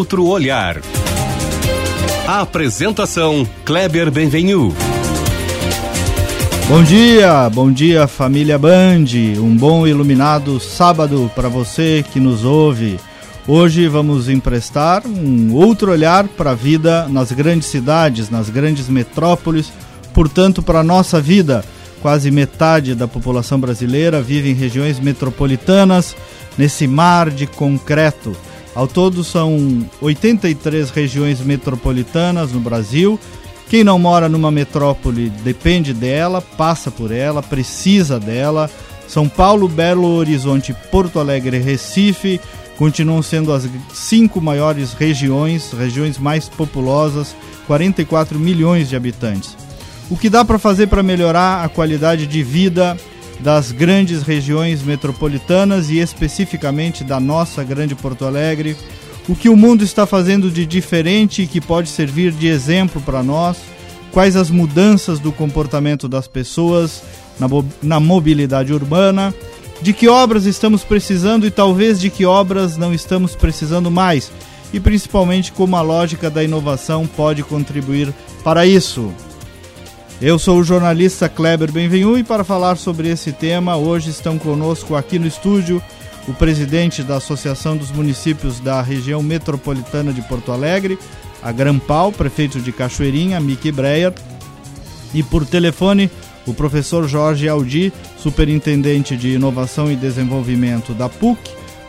outro olhar. A apresentação Kleber Benvenu. Bom dia, bom dia família Band. Um bom iluminado sábado para você que nos ouve. Hoje vamos emprestar um outro olhar para a vida nas grandes cidades, nas grandes metrópoles, portanto, para a nossa vida. Quase metade da população brasileira vive em regiões metropolitanas, nesse mar de concreto. Ao todo são 83 regiões metropolitanas no Brasil, quem não mora numa metrópole depende dela, passa por ela, precisa dela. São Paulo, Belo Horizonte, Porto Alegre e Recife continuam sendo as cinco maiores regiões, regiões mais populosas, 44 milhões de habitantes. O que dá para fazer para melhorar a qualidade de vida das grandes regiões metropolitanas e especificamente da nossa grande Porto Alegre? o que o mundo está fazendo de diferente e que pode servir de exemplo para nós, quais as mudanças do comportamento das pessoas na, na mobilidade urbana, de que obras estamos precisando e talvez de que obras não estamos precisando mais, e principalmente como a lógica da inovação pode contribuir para isso. Eu sou o jornalista Kleber Benvenu e para falar sobre esse tema, hoje estão conosco aqui no estúdio o presidente da Associação dos Municípios da Região Metropolitana de Porto Alegre, a Grampal, prefeito de Cachoeirinha, Miki Breyer, e por telefone o professor Jorge Aldi, superintendente de Inovação e Desenvolvimento da PUC,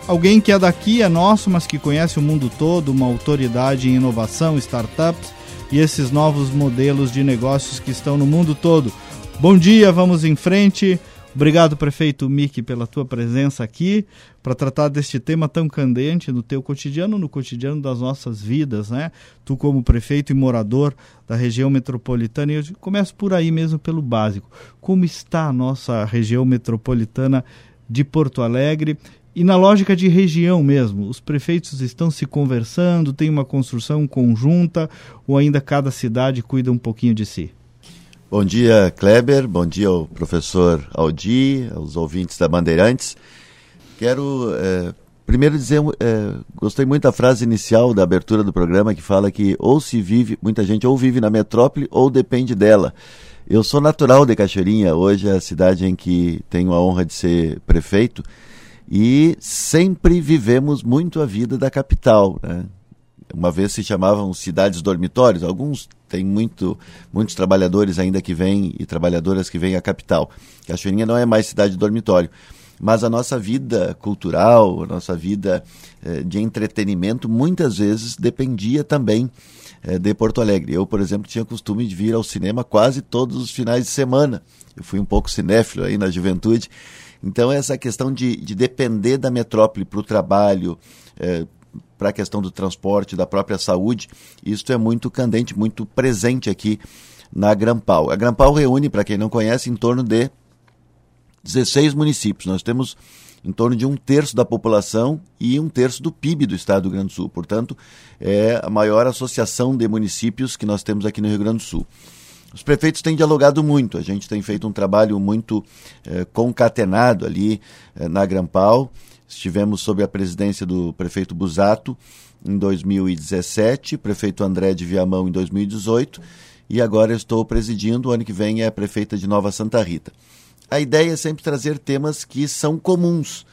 alguém que é daqui, é nosso, mas que conhece o mundo todo, uma autoridade em inovação, startups e esses novos modelos de negócios que estão no mundo todo. Bom dia, vamos em frente. Obrigado, prefeito Miki, pela tua presença aqui para tratar deste tema tão candente no teu cotidiano, no cotidiano das nossas vidas, né? Tu como prefeito e morador da região metropolitana, e eu começo por aí mesmo pelo básico. Como está a nossa região metropolitana de Porto Alegre? E na lógica de região mesmo, os prefeitos estão se conversando, tem uma construção conjunta ou ainda cada cidade cuida um pouquinho de si? Bom dia, Kleber. Bom dia ao professor Aldi, aos ouvintes da Bandeirantes. Quero é, primeiro dizer, é, gostei muito da frase inicial da abertura do programa que fala que ou se vive, muita gente ou vive na metrópole ou depende dela. Eu sou natural de Cachoeirinha, hoje é a cidade em que tenho a honra de ser prefeito e sempre vivemos muito a vida da capital, né? uma vez se chamavam cidades dormitórios, alguns têm muito, muitos trabalhadores ainda que vêm e trabalhadoras que vêm à capital. Cachoeirinha não é mais cidade dormitório, mas a nossa vida cultural, a nossa vida eh, de entretenimento muitas vezes dependia também eh, de Porto Alegre. Eu, por exemplo, tinha costume de vir ao cinema quase todos os finais de semana. Eu fui um pouco cinéfilo aí na juventude. Então, essa questão de, de depender da metrópole para o trabalho, eh, para a questão do transporte, da própria saúde, isso é muito candente, muito presente aqui na Grampal. A Grampal reúne, para quem não conhece, em torno de 16 municípios. Nós temos em torno de um terço da população e um terço do PIB do estado do Rio Grande do Sul. Portanto, é a maior associação de municípios que nós temos aqui no Rio Grande do Sul. Os prefeitos têm dialogado muito, a gente tem feito um trabalho muito eh, concatenado ali eh, na Grampal. Estivemos sob a presidência do prefeito Busato em 2017, prefeito André de Viamão em 2018 e agora estou presidindo. O ano que vem é a prefeita de Nova Santa Rita. A ideia é sempre trazer temas que são comuns.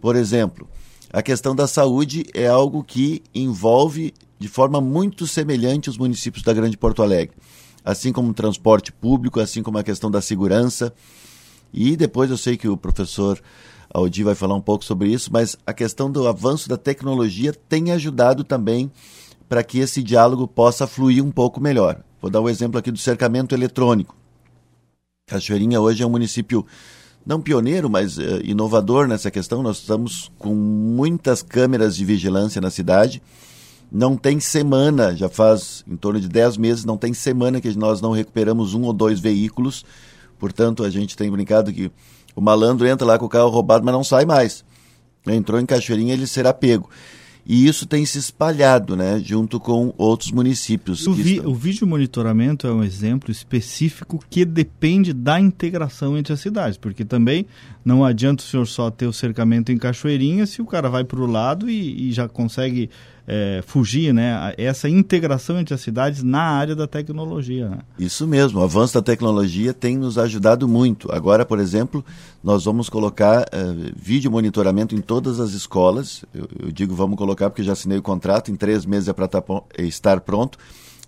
Por exemplo, a questão da saúde é algo que envolve de forma muito semelhante os municípios da Grande Porto Alegre, assim como o transporte público, assim como a questão da segurança. E depois eu sei que o professor a Odi vai falar um pouco sobre isso, mas a questão do avanço da tecnologia tem ajudado também para que esse diálogo possa fluir um pouco melhor. Vou dar o um exemplo aqui do cercamento eletrônico. Cachoeirinha hoje é um município não pioneiro, mas uh, inovador nessa questão. Nós estamos com muitas câmeras de vigilância na cidade. Não tem semana, já faz em torno de 10 meses, não tem semana que nós não recuperamos um ou dois veículos. Portanto, a gente tem brincado que o malandro entra lá com o carro roubado, mas não sai mais. Entrou em Cachoeirinha, ele será pego. E isso tem se espalhado, né, junto com outros municípios. O, vi, estão... o vídeo monitoramento é um exemplo específico que depende da integração entre as cidades, porque também não adianta o senhor só ter o cercamento em Cachoeirinha se o cara vai para o lado e, e, já consegue é, fugir, né? Essa integração entre as cidades na área da tecnologia. Né? Isso mesmo, o avanço da tecnologia tem nos ajudado muito. Agora, por exemplo, nós vamos colocar uh, vídeo monitoramento em todas as escolas. Eu, eu, digo vamos colocar porque já assinei o contrato, em três meses é para tá estar pronto.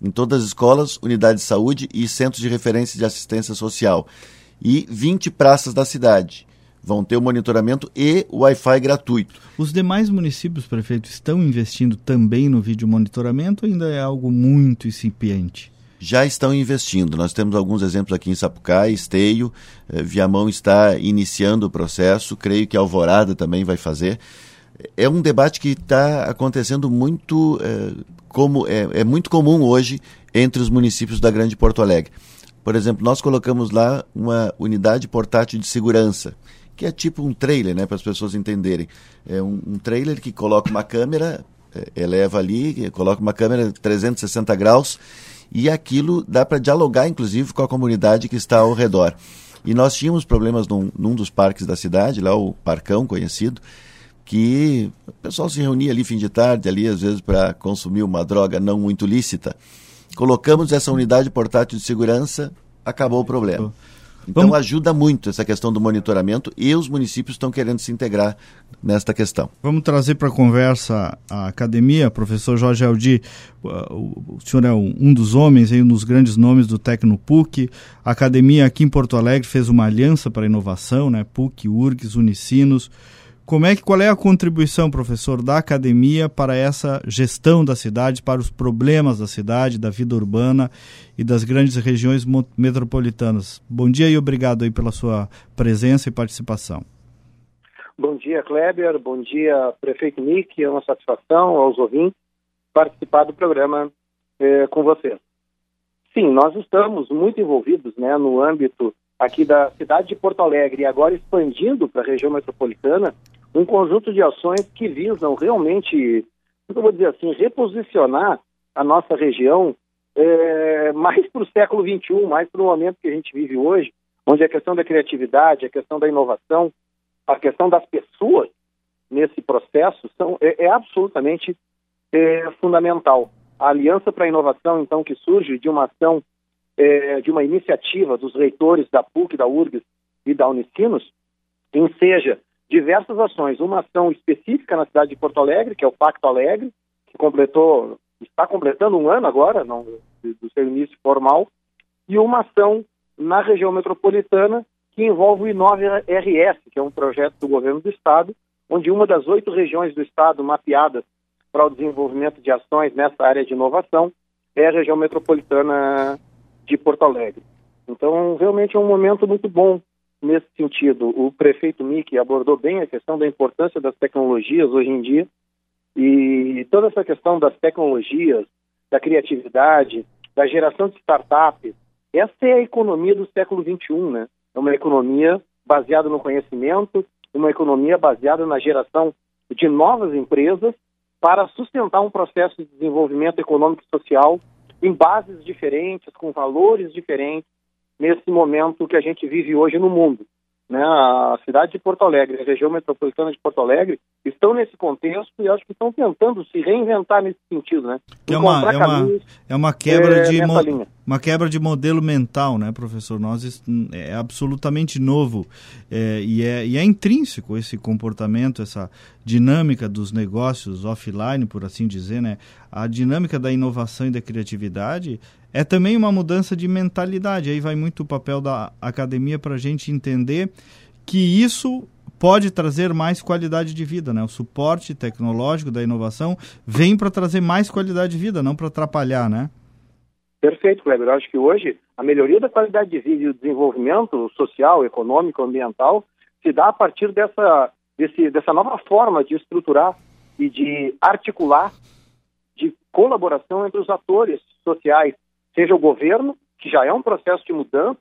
Em todas as escolas, unidades de saúde e centros de referência de assistência social. E 20 praças da cidade vão ter o monitoramento e o Wi-Fi gratuito. Os demais municípios, prefeito, estão investindo também no vídeo monitoramento ou ainda é algo muito incipiente? Já estão investindo. Nós temos alguns exemplos aqui em Sapucaí, Esteio, eh, Viamão está iniciando o processo, creio que Alvorada também vai fazer. É um debate que está acontecendo muito, eh, como é, é muito comum hoje entre os municípios da Grande Porto Alegre. Por exemplo, nós colocamos lá uma unidade portátil de segurança que é tipo um trailer, né, para as pessoas entenderem. É um, um, trailer que coloca uma câmera, é, eleva ali, coloca uma câmera 360 graus e aquilo dá para dialogar, inclusive, com a comunidade que está ao redor. E nós tínhamos problemas num, num dos parques da cidade, lá o Parcão conhecido, que o pessoal se reunia ali fim de tarde, ali às vezes para consumir uma droga não muito lícita. Colocamos essa unidade portátil de segurança, acabou o problema. Então Vamos... ajuda muito essa questão do monitoramento e os municípios estão querendo se integrar nesta questão. Vamos trazer para a conversa a academia, professor Jorge Aldi, o senhor é um dos homens, um dos grandes nomes do Tecnopuc. A academia aqui em Porto Alegre fez uma aliança para a inovação, né? PUC, URGS, Unicinos. Como é que qual é a contribuição, professor, da academia para essa gestão da cidade, para os problemas da cidade, da vida urbana e das grandes regiões metropolitanas? Bom dia e obrigado aí pela sua presença e participação. Bom dia, Kleber. Bom dia, prefeito Nick. É uma satisfação aos ouvintes participar do programa eh, com você. Sim, nós estamos muito envolvidos né, no âmbito aqui da cidade de Porto Alegre e agora expandindo para a região metropolitana um conjunto de ações que visam realmente, eu vou dizer assim, reposicionar a nossa região é, mais para o século XXI, mais para o momento que a gente vive hoje, onde a questão da criatividade, a questão da inovação, a questão das pessoas nesse processo são, é, é absolutamente é, fundamental. A Aliança para a Inovação, então, que surge de uma ação, é, de uma iniciativa dos reitores da PUC, da URGS e da Unicinos, enseja diversas ações. Uma ação específica na cidade de Porto Alegre, que é o Pacto Alegre, que completou, está completando um ano agora, não, do seu início formal, e uma ação na região metropolitana que envolve o Inove RS, que é um projeto do governo do estado, onde uma das oito regiões do estado mapeadas para o desenvolvimento de ações nessa área de inovação é a região metropolitana de Porto Alegre. Então, realmente é um momento muito bom nesse sentido. O prefeito Mickey abordou bem a questão da importância das tecnologias hoje em dia e toda essa questão das tecnologias, da criatividade, da geração de startups. Essa é a economia do século XXI, né? É uma economia baseada no conhecimento, uma economia baseada na geração de novas empresas para sustentar um processo de desenvolvimento econômico e social em bases diferentes, com valores diferentes, nesse momento que a gente vive hoje no mundo. Né? A cidade de Porto Alegre, a região metropolitana de Porto Alegre, estão nesse contexto e acho que estão tentando se reinventar nesse sentido, né? É uma, é, uma, é uma quebra é, de uma quebra de modelo mental, né, professor? Nós é absolutamente novo é, e, é, e é intrínseco esse comportamento, essa dinâmica dos negócios offline, por assim dizer, né? A dinâmica da inovação e da criatividade é também uma mudança de mentalidade. Aí vai muito o papel da academia para a gente entender que isso pode trazer mais qualidade de vida, né? O suporte tecnológico da inovação vem para trazer mais qualidade de vida, não para atrapalhar, né? Perfeito, Kleber. Eu acho que hoje a melhoria da qualidade de vida e o desenvolvimento social, econômico, ambiental se dá a partir dessa, desse, dessa nova forma de estruturar e de articular, de colaboração entre os atores sociais, seja o governo, que já é um processo de mudança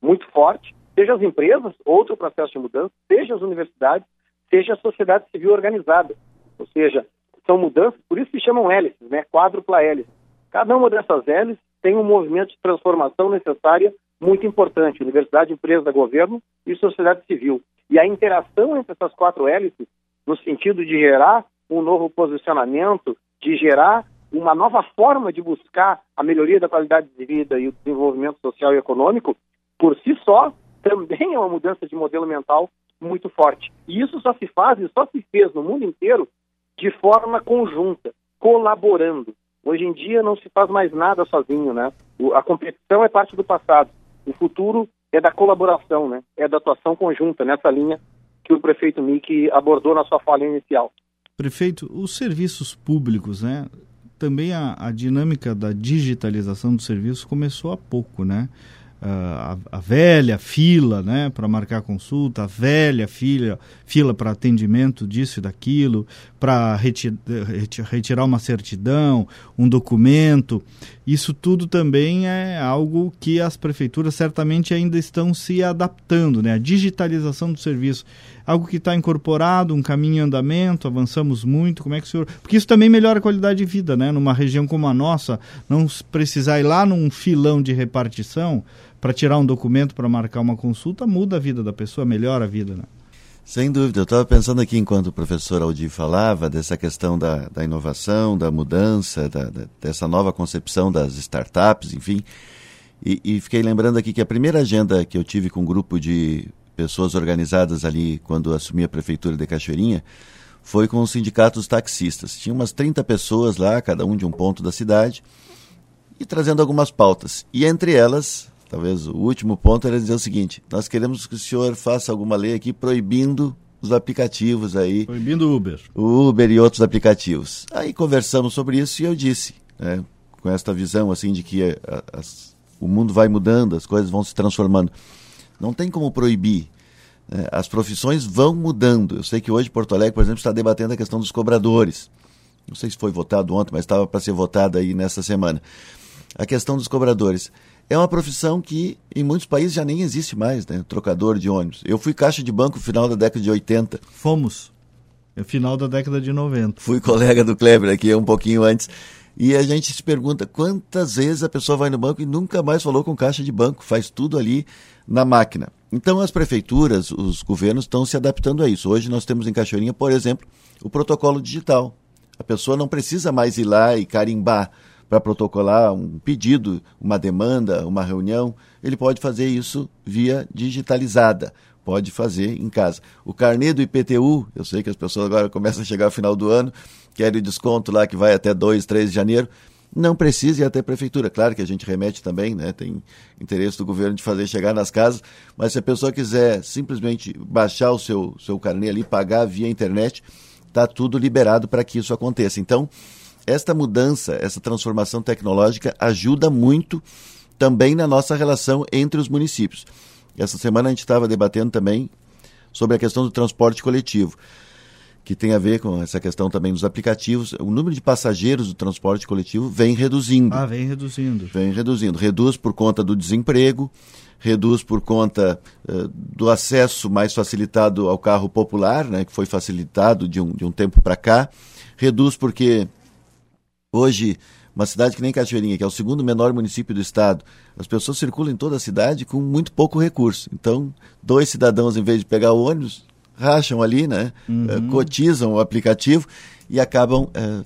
muito forte, seja as empresas, outro processo de mudança, seja as universidades, seja a sociedade civil organizada. Ou seja, são mudanças, por isso se chamam hélices, né? quádrupla hélice. Cada uma dessas hélices tem um movimento de transformação necessária muito importante, universidade, empresa, governo e sociedade civil. E a interação entre essas quatro hélices, no sentido de gerar um novo posicionamento, de gerar uma nova forma de buscar a melhoria da qualidade de vida e o desenvolvimento social e econômico, por si só, também é uma mudança de modelo mental muito forte. E isso só se faz e só se fez no mundo inteiro de forma conjunta, colaborando. Hoje em dia não se faz mais nada sozinho, né? a competição é parte do passado. O futuro é da colaboração, né? É da atuação conjunta nessa linha que o prefeito Mick abordou na sua fala inicial. Prefeito, os serviços públicos, né? Também a, a dinâmica da digitalização dos serviços começou há pouco, né? a, a, velha fila né, para marcar consulta, a velha fila, fila para atendimento disso e daquilo, para reti retirar uma certidão, um documento. Isso tudo também é algo que as prefeituras certamente ainda estão se adaptando, né? A digitalização do serviço, algo que está incorporado, um caminho em andamento, avançamos muito. Como é que o senhor? Porque isso também melhora a qualidade de vida, né? Numa região como a nossa, não precisar ir lá num filão de repartição para tirar um documento para marcar uma consulta muda a vida da pessoa, melhora a vida, né? Sem dúvida, eu estava pensando aqui enquanto o professor Aldi falava dessa questão da, da inovação, da mudança, da, da, dessa nova concepção das startups, enfim, e, e, fiquei lembrando aqui que a primeira agenda que eu tive com um grupo de pessoas organizadas ali quando assumi a prefeitura de Cachoeirinha foi com os sindicatos taxistas. Tinha umas 30 pessoas lá, cada um de um ponto da cidade, e trazendo algumas pautas. E entre elas, talvez o último ponto era dizer o seguinte: nós queremos que o senhor faça alguma lei aqui proibindo os aplicativos aí. Proibindo o Uber. O Uber e outros aplicativos. Aí conversamos sobre isso e eu disse, né, com esta visão assim de que a, as, o mundo vai mudando, as coisas vão se transformando. Não tem como proibir. Né? As profissões vão mudando. Eu sei que hoje Porto Alegre, por exemplo, está debatendo a questão dos cobradores. Não sei se foi votado ontem, mas estava para ser votado aí nessa semana. A questão dos cobradores é uma profissão que em muitos países já nem existe mais, né? Trocador de ônibus. Eu fui caixa de banco no final da década de 80. Fomos. No é final da década de 90. Fui colega do Kleber aqui um pouquinho antes. E a gente se pergunta quantas vezes a pessoa vai no banco e nunca mais falou com caixa de banco, faz tudo ali na máquina. Então as prefeituras, os governos estão se adaptando a isso. Hoje nós temos em Cachoeirinha, por exemplo, o protocolo digital. A pessoa não precisa mais ir lá e carimbar para protocolar um pedido, uma demanda, uma reunião, ele pode fazer isso via digitalizada. Pode fazer em casa. O carnê do IPTU, eu sei que as pessoas agora começam a chegar ao final do ano, querem o desconto lá que vai até 2, 3 de janeiro. Não precisa ir até a prefeitura. Claro que a gente remete também, né? tem interesse do governo de fazer chegar nas casas, mas se a pessoa quiser simplesmente baixar o seu, seu carnê ali, pagar via internet, está tudo liberado para que isso aconteça. Então, esta mudança, essa transformação tecnológica ajuda muito também na nossa relação entre os municípios. Essa semana a gente estava debatendo também sobre a questão do transporte coletivo, que tem a ver com essa questão também dos aplicativos. O número de passageiros do transporte coletivo vem reduzindo. Ah, vem reduzindo. Vem reduzindo. Reduz por conta do desemprego, reduz por conta uh, do acesso mais facilitado ao carro popular, né, que foi facilitado de um, de um tempo para cá, reduz porque Hoje, uma cidade que nem Cachoeirinha, que é o segundo menor município do estado, as pessoas circulam em toda a cidade com muito pouco recurso. Então, dois cidadãos, em vez de pegar o ônibus, racham ali, né? Uhum. Uh, cotizam o aplicativo e acabam uh,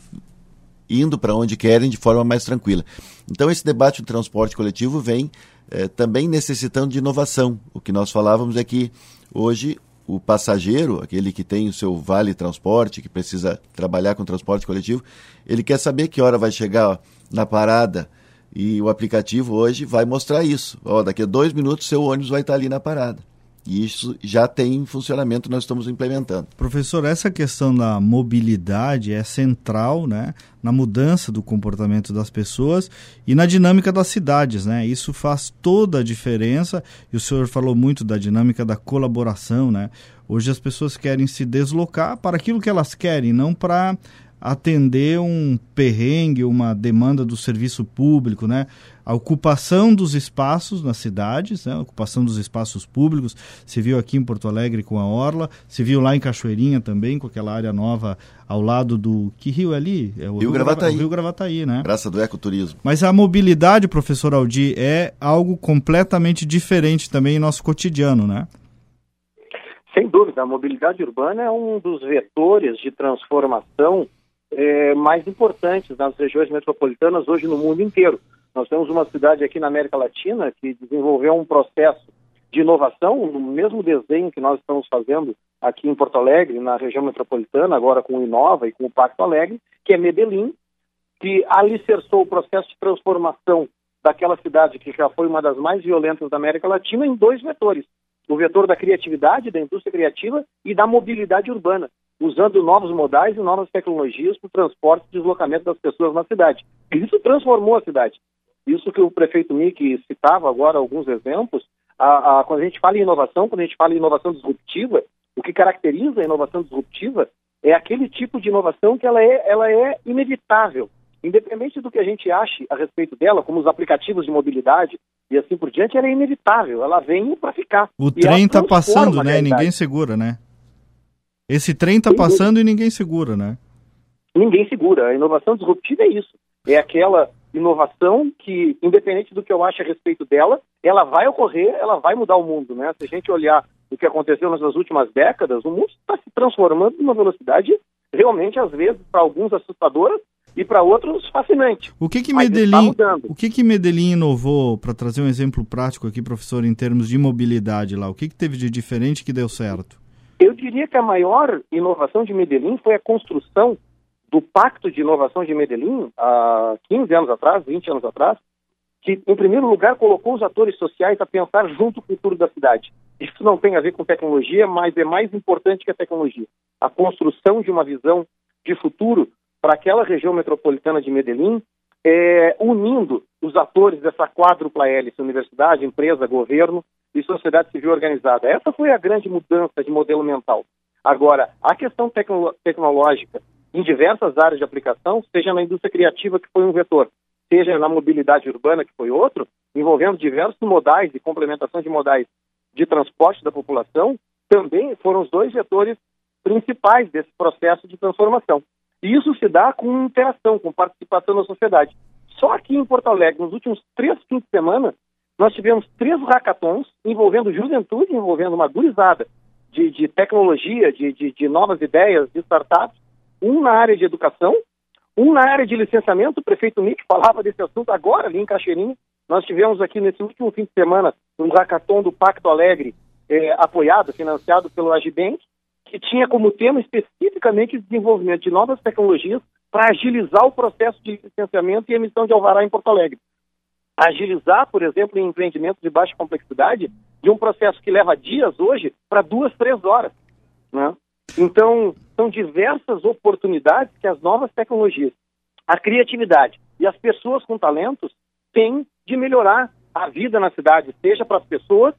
indo para onde querem de forma mais tranquila. Então, esse debate do transporte coletivo vem uh, também necessitando de inovação. O que nós falávamos é que hoje o passageiro, aquele que tem o seu vale transporte, que precisa trabalhar com transporte coletivo, ele quer saber que hora vai chegar na parada e o aplicativo hoje vai mostrar isso. Ó, daqui a dois minutos seu ônibus vai estar ali na parada. E isso já tem em funcionamento, nós estamos implementando. Professor, essa questão da mobilidade é central né, na mudança do comportamento das pessoas e na dinâmica das cidades. Né? Isso faz toda a diferença. E o senhor falou muito da dinâmica da colaboração. Né? Hoje as pessoas querem se deslocar para aquilo que elas querem, não para atender um perrengue, uma demanda do serviço público, né? A ocupação dos espaços nas cidades, né? a ocupação dos espaços públicos, se viu aqui em Porto Alegre com a Orla, se viu lá em Cachoeirinha também, com aquela área nova ao lado do... Que rio é ali? É o Rio, Rio Gravataí. Rio Gravataí, né? Praça do Ecoturismo. Mas a mobilidade, professor Aldi, é algo completamente diferente também em nosso cotidiano, né? Sem dúvida, a mobilidade urbana é um dos vetores de transformação é, mais importantes nas regiões metropolitanas hoje no mundo inteiro. Nós temos uma cidade aqui na América Latina que desenvolveu um processo de inovação, no mesmo desenho que nós estamos fazendo aqui em Porto Alegre, na região metropolitana, agora com o Inova e com o Pacto Alegre, que é Medellín, que alicerçou o processo de transformação daquela cidade que já foi uma das mais violentas da América Latina em dois vetores. O vetor da criatividade, da indústria criativa e da mobilidade urbana usando novos modais e novas tecnologias para o transporte e deslocamento das pessoas na cidade. E isso transformou a cidade. Isso que o prefeito Mick citava agora, alguns exemplos, a, a, quando a gente fala em inovação, quando a gente fala em inovação disruptiva, o que caracteriza a inovação disruptiva é aquele tipo de inovação que ela é, ela é inevitável. Independente do que a gente ache a respeito dela, como os aplicativos de mobilidade e assim por diante, ela é inevitável, ela vem para ficar. O trem está passando, né? Ninguém segura, né? Esse trem está passando e ninguém segura, né? Ninguém segura. A inovação disruptiva é isso. É aquela inovação que, independente do que eu ache a respeito dela, ela vai ocorrer, ela vai mudar o mundo, né? Se a gente olhar o que aconteceu nessas últimas décadas, o mundo está se transformando numa velocidade realmente, às vezes, para alguns assustadora e para outros fascinante. O que que Medellín, o que que Medellín inovou para trazer um exemplo prático aqui, professor, em termos de mobilidade lá? O que que teve de diferente que deu certo? Eu diria que a maior inovação de Medellín foi a construção do Pacto de Inovação de Medellín, há 15 anos atrás, 20 anos atrás, que, em primeiro lugar, colocou os atores sociais a pensar junto com o futuro da cidade. Isso não tem a ver com tecnologia, mas é mais importante que a tecnologia. A construção de uma visão de futuro para aquela região metropolitana de Medellín, é, unindo os atores dessa quádrupla hélice, universidade, empresa, governo, e sociedade civil organizada. Essa foi a grande mudança de modelo mental. Agora, a questão tecno tecnológica em diversas áreas de aplicação, seja na indústria criativa, que foi um vetor, seja na mobilidade urbana, que foi outro, envolvendo diversos modais e complementação de modais de transporte da população, também foram os dois vetores principais desse processo de transformação. E isso se dá com interação, com participação na sociedade. Só aqui em Porto Alegre, nos últimos três fins de semana, nós tivemos três hackathons envolvendo juventude, envolvendo uma gurizada de, de tecnologia, de, de, de, novas ideias, de startups, um na área de educação, um na área de licenciamento, o prefeito Nick falava desse assunto agora ali em Caxeirinha. Nós tivemos aqui nesse último fim de semana um hackathon do Pacto Alegre, eh, apoiado, financiado pelo Agibank, que tinha como tema especificamente o desenvolvimento de novas tecnologias para agilizar o processo de licenciamento e emissão de alvará em Porto Alegre agilizar, por exemplo, em empreendimentos de baixa complexidade, de um processo que leva dias hoje para duas, três horas. Né? Então, são diversas oportunidades que as novas tecnologias, a criatividade e as pessoas com talentos têm de melhorar a vida na cidade, seja para as pessoas,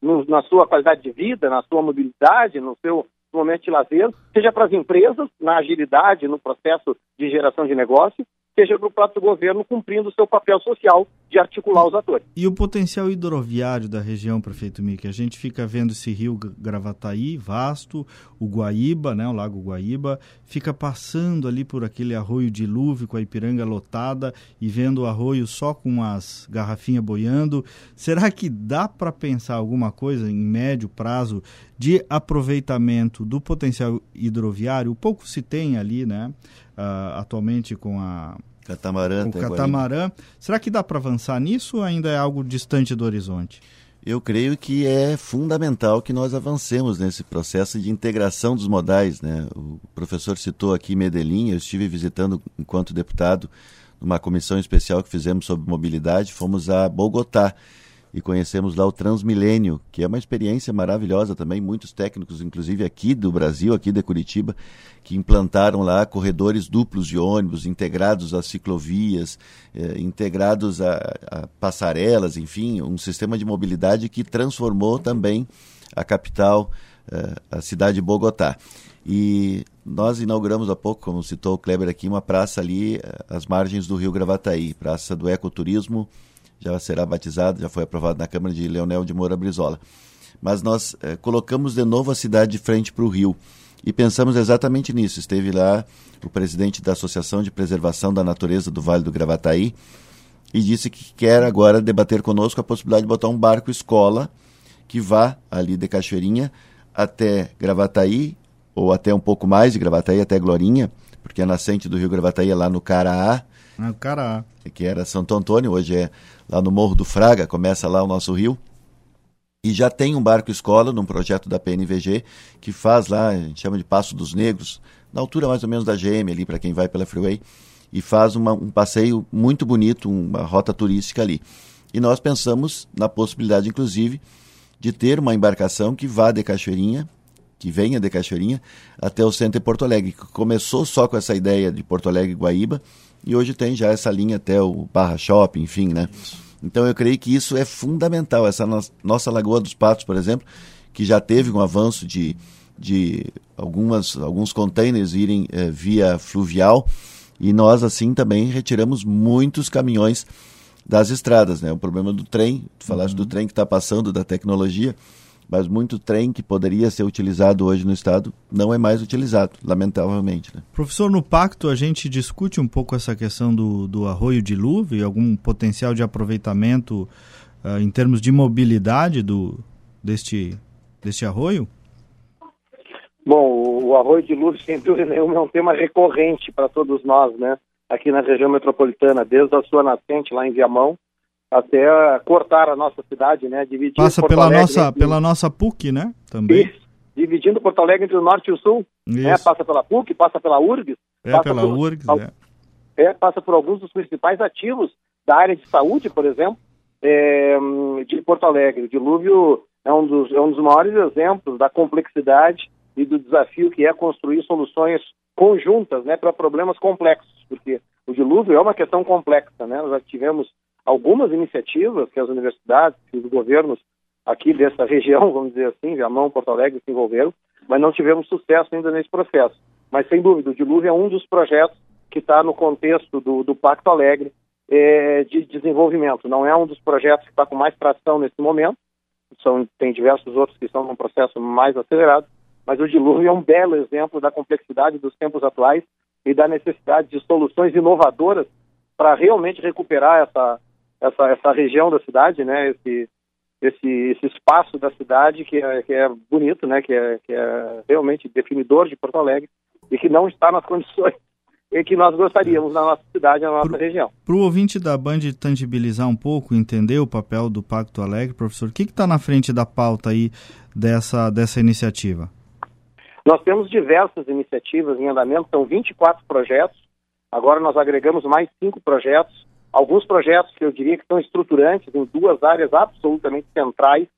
no, na sua qualidade de vida, na sua mobilidade, no seu momento de lazer, seja para as empresas, na agilidade, no processo de geração de negócio, seja para o próprio governo cumprindo o seu papel social de articular os atores. E o potencial hidroviário da região, prefeito Mick? A gente fica vendo esse rio Gravataí, vasto, o Guaíba, né, o Lago Guaíba, fica passando ali por aquele arroio dilúvio com a Ipiranga lotada e vendo o arroio só com as garrafinhas boiando. Será que dá para pensar alguma coisa em médio prazo de aproveitamento do potencial hidroviário? Pouco se tem ali, né? uh, atualmente com a catamarã. Com o catamarã. Será que dá para avançar nisso ou ainda é algo distante do horizonte? Eu creio que é fundamental que nós avancemos nesse processo de integração dos modais. Né? O professor citou aqui Medellín, eu estive visitando enquanto deputado numa comissão especial que fizemos sobre mobilidade, fomos a Bogotá e conhecemos lá o Transmilênio, que é uma experiência maravilhosa também. Muitos técnicos, inclusive aqui do Brasil, aqui de Curitiba, que implantaram lá corredores duplos de ônibus, integrados a ciclovias, eh, integrados a, a passarelas, enfim, um sistema de mobilidade que transformou também a capital, eh, a cidade de Bogotá. E nós inauguramos há pouco, como citou o Kleber aqui, uma praça ali eh, às margens do rio Gravataí, praça do ecoturismo, já será batizado, já foi aprovado na Câmara de Leonel de Moura Brizola. Mas nós eh, colocamos de novo a cidade de frente para o rio e pensamos exatamente nisso. Esteve lá o presidente da Associação de Preservação da Natureza do Vale do Gravataí e disse que quer agora debater conosco a possibilidade de botar um barco escola que vá ali de Cachoeirinha até Gravataí, ou até um pouco mais de Gravataí, até Glorinha, porque a nascente do Rio Gravataí é lá no Caraá. Ah, Caraá. Que era Santo Antônio, hoje é lá no Morro do Fraga, começa lá o nosso rio. E já tem um barco escola num projeto da PNVG que faz lá, a gente chama de Passo dos Negros, na altura mais ou menos da GM ali, para quem vai pela Freeway, e faz uma, um passeio muito bonito, uma rota turística ali. E nós pensamos na possibilidade, inclusive, de ter uma embarcação que vá de Cachoeirinha, que venha de Cachoeirinha, até o centro de Porto Alegre. Começou só com essa ideia de Porto Alegre e Guaíba, e hoje tem já essa linha até o Barra Shopping, enfim, né? Então eu creio que isso é fundamental. Essa no nossa Lagoa dos Patos, por exemplo, que já teve um avanço de, de algumas, alguns containers irem eh, via fluvial, e nós assim também retiramos muitos caminhões das estradas, né? O problema do trem, tu falaste uhum. do trem que está passando, da tecnologia, mas muito trem que poderia ser utilizado hoje no estado não é mais utilizado, lamentavelmente. Né? Professor, no pacto a gente discute um pouco essa questão do, do arroio dilúvio e algum potencial de aproveitamento uh, em termos de mobilidade do, deste, deste arroio? Bom, o arroio dilúvio, sem dúvida nenhuma, é um tema recorrente para todos nós, né? Aqui na região metropolitana, desde a sua nascente lá em Viamão, até cortar a nossa cidade, né? Dividir Passa Porto pela Alegre nossa entre... pela nossa PUC, né? Também. Isso, dividindo Porto Alegre entre o norte e o sul. Né? Passa pela PUC, passa pela URGS. É, pela por... URGS, é. é. Passa por alguns dos principais ativos da área de saúde, por exemplo, é, de Porto Alegre. O dilúvio é um, dos, é um dos maiores exemplos da complexidade e do desafio que é construir soluções conjuntas né, para problemas complexos, porque o dilúvio é uma questão complexa. Né? Nós já tivemos algumas iniciativas que as universidades, que os governos aqui dessa região, vamos dizer assim, Viamão, Porto Alegre, se envolveram, mas não tivemos sucesso ainda nesse processo. Mas, sem dúvida, o Dilúvio é um dos projetos que está no contexto do, do Pacto Alegre é, de desenvolvimento. Não é um dos projetos que está com mais tração nesse momento, São, tem diversos outros que estão num processo mais acelerado, mas o Dilúvio é um belo exemplo da complexidade dos tempos atuais e da necessidade de soluções inovadoras para realmente recuperar essa, essa, essa região da cidade, né? Esse, esse, esse espaço da cidade que é, que é bonito, né? Que é, que é realmente definidor de Porto Alegre e que não está nas condições que nós gostaríamos na nossa cidade, na nossa pro, região. Para o ouvinte da Band tangibilizar um pouco, entender o papel do Pacto Alegre, professor, o que está na frente da pauta aí dessa, dessa iniciativa? Nós temos diversas iniciativas em andamento, são 24 projetos. Agora nós agregamos mais cinco projetos alguns projetos que eu diria que são estruturantes em duas áreas absolutamente centrais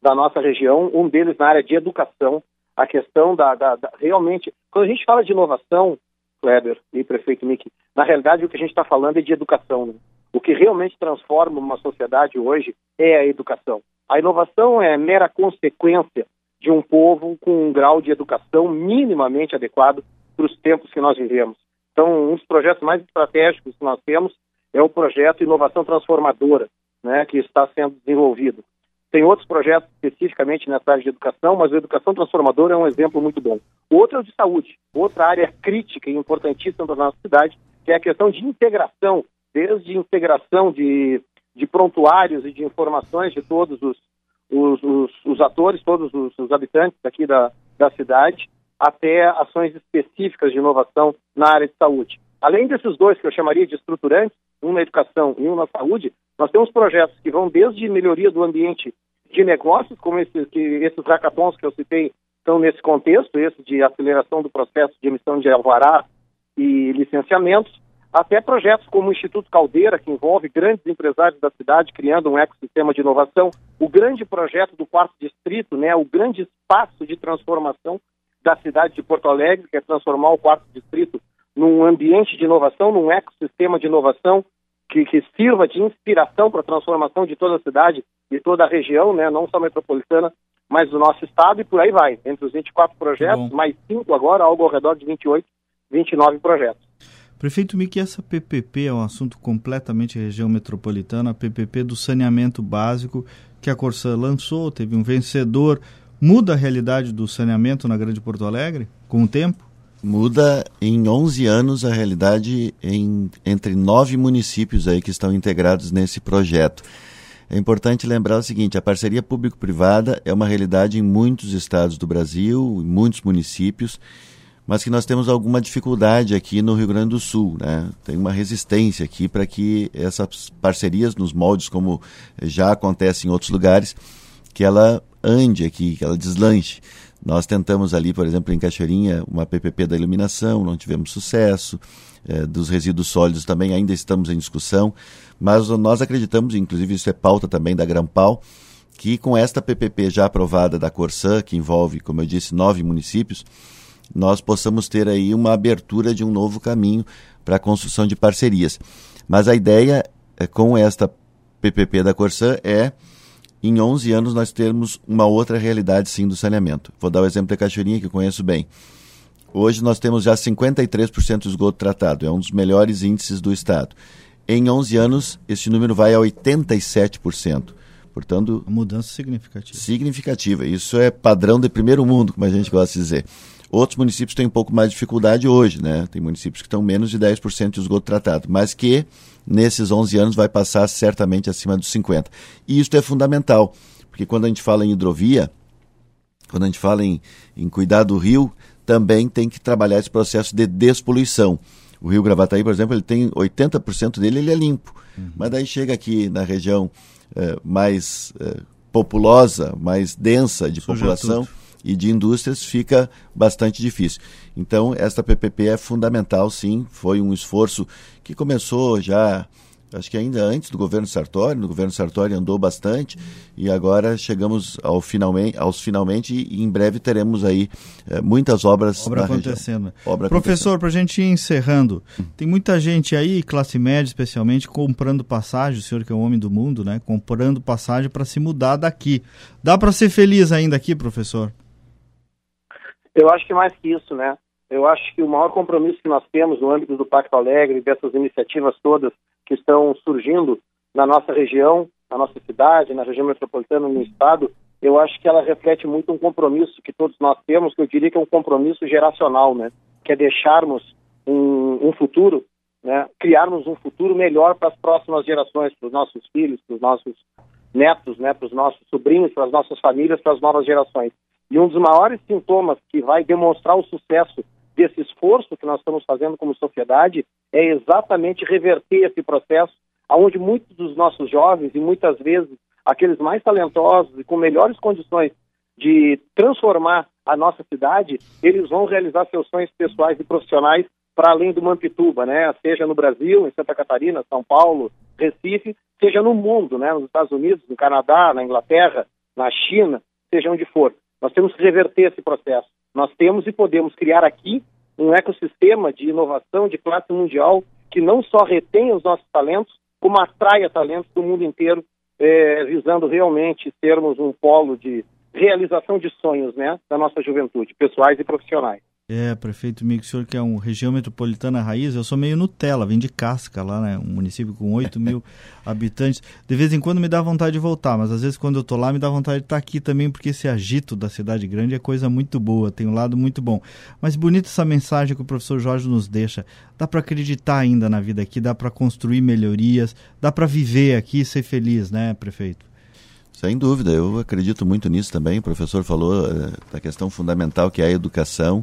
da nossa região, um deles na área de educação, a questão da, da, da realmente, quando a gente fala de inovação, Kleber e prefeito Mick, na realidade o que a gente está falando é de educação. Né? O que realmente transforma uma sociedade hoje é a educação. A inovação é mera consequência de um povo com um grau de educação minimamente adequado para os tempos que nós vivemos. Então, um dos projetos mais estratégicos que nós temos é o projeto Inovação Transformadora, né, que está sendo desenvolvido. Tem outros projetos especificamente nessa área de educação, mas a Educação Transformadora é um exemplo muito bom. Outro é o de saúde, outra área crítica e importantíssima da nossa cidade, que é a questão de integração, desde integração de, de prontuários e de informações de todos os, os, os, os atores, todos os, os habitantes aqui da, da cidade, até ações específicas de inovação na área de saúde. Além desses dois que eu chamaria de estruturantes, um na educação e um na saúde, nós temos projetos que vão desde melhoria do ambiente de negócios, como esses, que, esses hackathons que eu citei estão nesse contexto, esse de aceleração do processo de emissão de alvará e licenciamentos, até projetos como o Instituto Caldeira, que envolve grandes empresários da cidade criando um ecossistema de inovação, o grande projeto do quarto distrito, né, o grande espaço de transformação da cidade de Porto Alegre, que é transformar o quarto distrito num ambiente de inovação, num ecossistema de inovação que, que sirva de inspiração para a transformação de toda a cidade e toda a região, né, não só metropolitana, mas do nosso estado e por aí vai. Entre os 24 projetos, mais cinco agora, algo ao redor de 28, 29 projetos. Prefeito Miki, essa PPP é um assunto completamente região metropolitana, a PPP do saneamento básico que a Corsã lançou, teve um vencedor. Muda a realidade do saneamento na Grande Porto Alegre com o tempo? Muda em 11 anos a realidade em, entre nove municípios aí que estão integrados nesse projeto. É importante lembrar o seguinte: a parceria público-privada é uma realidade em muitos estados do Brasil, em muitos municípios, mas que nós temos alguma dificuldade aqui no Rio Grande do Sul, né? Tem uma resistência aqui para que essas parcerias nos moldes como já acontece em outros lugares, que ela ande aqui, que ela deslanche. Nós tentamos ali, por exemplo, em Cachoeirinha, uma PPP da iluminação, não tivemos sucesso. É, dos resíduos sólidos também ainda estamos em discussão, mas nós acreditamos, inclusive isso é pauta também da Grampal, que com esta PPP já aprovada da Corsã, que envolve, como eu disse, nove municípios, nós possamos ter aí uma abertura de um novo caminho para a construção de parcerias. Mas a ideia é, com esta PPP da Corsã é em 11 anos nós termos uma outra realidade sim do saneamento. Vou dar o exemplo da Cachoeirinha que eu conheço bem. Hoje nós temos já 53% de esgoto tratado, é um dos melhores índices do estado. Em 11 anos, esse número vai a 87%. Portanto, uma mudança significativa. Significativa. Isso é padrão de primeiro mundo, como a gente gosta de dizer. Outros municípios têm um pouco mais de dificuldade hoje, né? Tem municípios que estão menos de 10% de esgoto tratado, mas que nesses 11 anos vai passar certamente acima dos 50%. E isso é fundamental, porque quando a gente fala em hidrovia, quando a gente fala em, em cuidar do rio, também tem que trabalhar esse processo de despoluição. O rio Gravataí, por exemplo, ele tem 80% dele ele é limpo. Uhum. Mas daí chega aqui na região eh, mais eh, populosa, mais densa de Suja população tudo. E de indústrias, fica bastante difícil. Então, esta PPP é fundamental, sim. Foi um esforço que começou já acho que ainda antes do governo Sartori, no governo Sartori andou bastante e agora chegamos ao finalmente, aos finalmente e em breve teremos aí é, muitas obras Obra acontecendo. Obra Professor, para a gente ir encerrando, tem muita gente aí, classe média especialmente, comprando passagem, o senhor que é o homem do mundo, né, comprando passagem para se mudar daqui. Dá para ser feliz ainda aqui, professor? Eu acho que mais que isso, né? Eu acho que o maior compromisso que nós temos no âmbito do Pacto Alegre, dessas iniciativas todas que estão surgindo na nossa região, na nossa cidade, na região metropolitana, no estado, eu acho que ela reflete muito um compromisso que todos nós temos, que eu diria que é um compromisso geracional, né? Que é deixarmos um, um futuro, né? Criarmos um futuro melhor para as próximas gerações, para os nossos filhos, para os nossos netos, né? Para os nossos sobrinhos, para as nossas famílias, para as novas gerações. E um dos maiores sintomas que vai demonstrar o sucesso desse esforço que nós estamos fazendo como sociedade é exatamente reverter esse processo, aonde muitos dos nossos jovens e muitas vezes aqueles mais talentosos e com melhores condições de transformar a nossa cidade, eles vão realizar seus sonhos pessoais e profissionais para além do Mampituba, né? Seja no Brasil, em Santa Catarina, São Paulo, Recife, seja no mundo, né? Nos Estados Unidos, no Canadá, na Inglaterra, na China, seja onde for. Nós temos que reverter esse processo. Nós temos e podemos criar aqui um ecossistema de inovação de classe mundial que não só retenha os nossos talentos, como atraia talentos do mundo inteiro, é, visando realmente sermos um polo de realização de sonhos né, da nossa juventude, pessoais e profissionais. É, prefeito Mico, o senhor que é um região metropolitana raiz, eu sou meio Nutella, vim de Casca lá, né? Um município com 8 mil habitantes. De vez em quando me dá vontade de voltar, mas às vezes quando eu tô lá me dá vontade de estar aqui também, porque esse agito da cidade grande é coisa muito boa, tem um lado muito bom. Mas bonita essa mensagem que o professor Jorge nos deixa. Dá para acreditar ainda na vida aqui, dá para construir melhorias, dá para viver aqui e ser feliz, né, prefeito? Sem dúvida, eu acredito muito nisso também. O professor falou é, da questão fundamental que é a educação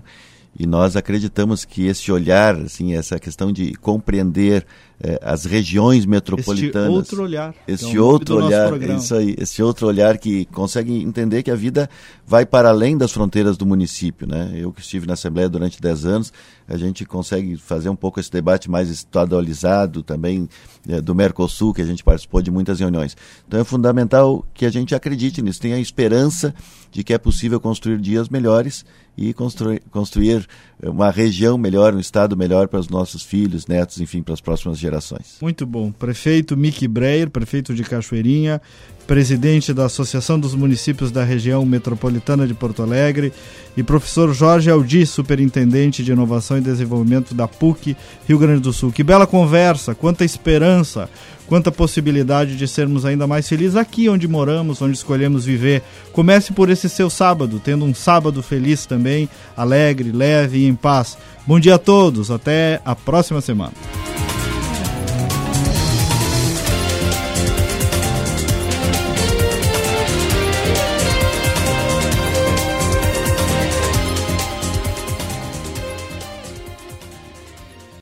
e nós acreditamos que esse olhar, assim, essa questão de compreender eh, as regiões metropolitanas, esse outro olhar, esse é outro olhar, isso aí, esse outro olhar que consegue entender que a vida vai para além das fronteiras do município, né? Eu que estive na Assembleia durante 10 anos, a gente consegue fazer um pouco esse debate mais estadualizado também eh, do Mercosul, que a gente participou de muitas reuniões. Então é fundamental que a gente acredite nisso, tenha a esperança de que é possível construir dias melhores e construir, construir uma região melhor, um estado melhor para os nossos filhos, netos, enfim, para as próximas gerações. Muito bom. Prefeito Mickey Breyer, prefeito de Cachoeirinha, presidente da Associação dos Municípios da Região Metropolitana de Porto Alegre, e professor Jorge Aldi, superintendente de Inovação e Desenvolvimento da PUC Rio Grande do Sul. Que bela conversa, quanta esperança, quanta possibilidade de sermos ainda mais felizes aqui onde moramos, onde escolhemos viver. Comece por esse seu sábado, tendo um sábado feliz também, alegre, leve e em paz. Bom dia a todos, até a próxima semana.